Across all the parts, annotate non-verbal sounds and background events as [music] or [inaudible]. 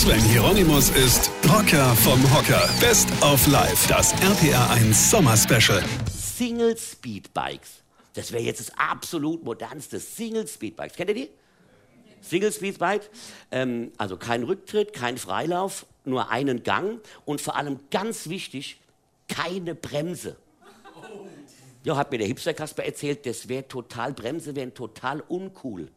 Sven Hieronymus ist Rocker vom Hocker. Best of Life, das RPR1 Sommer Special. Single Speed Bikes. Das wäre jetzt das absolut modernste Single Speed Bikes. Kennt ihr die? Single Speed Bike. Ähm, also kein Rücktritt, kein Freilauf, nur einen Gang und vor allem ganz wichtig, keine Bremse. Ja, hat mir der Hipster Kasper erzählt, das wäre total, Bremse wären total uncool.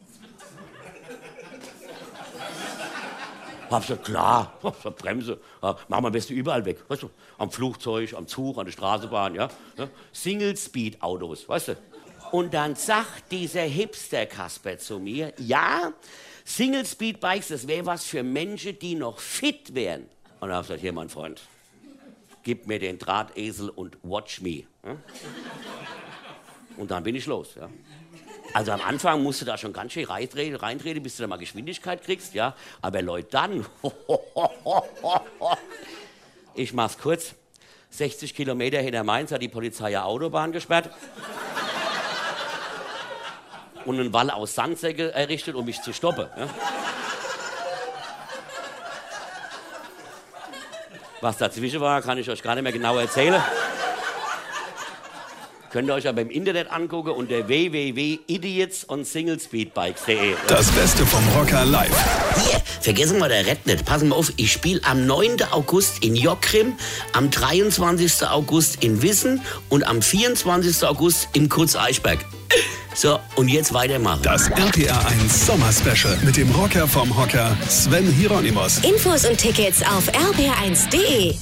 Hab gesagt, klar, [laughs] Bremse, machen wir am besten überall weg. Weißt du, am Flugzeug, am Zug, an der Straßenbahn, ja. Single-Speed-Autos, weißt du. Und dann sagt dieser Hipster-Kasper zu mir, ja, Single-Speed-Bikes, das wäre was für Menschen, die noch fit wären. Und dann hab ich hier, mein Freund, gib mir den Drahtesel und watch me. Und dann bin ich los. Ja? Also am Anfang musst du da schon ganz schön reintreten, reintreten bis du da mal Geschwindigkeit kriegst, ja. Aber Leute, dann, [laughs] ich mach's kurz, 60 Kilometer hinter Mainz hat die Polizei ja Autobahn gesperrt und einen Wall aus Sandsäcke errichtet, um mich zu stoppen. Ja? Was dazwischen war, kann ich euch gar nicht mehr genau erzählen. Könnt ihr euch aber im Internet angucken unter www.idiotsonsinglespeedbikes.de. Das Beste vom Rocker live. Hier, vergessen wir der Red nicht. Passen wir auf, ich spiele am 9. August in Jockrim, am 23. August in Wissen und am 24. August in Kurz-Eichberg. So, und jetzt weitermachen. Das RPR1 Sommer Special mit dem Rocker vom Hocker Sven Hieronymus. Infos und Tickets auf rb1.de.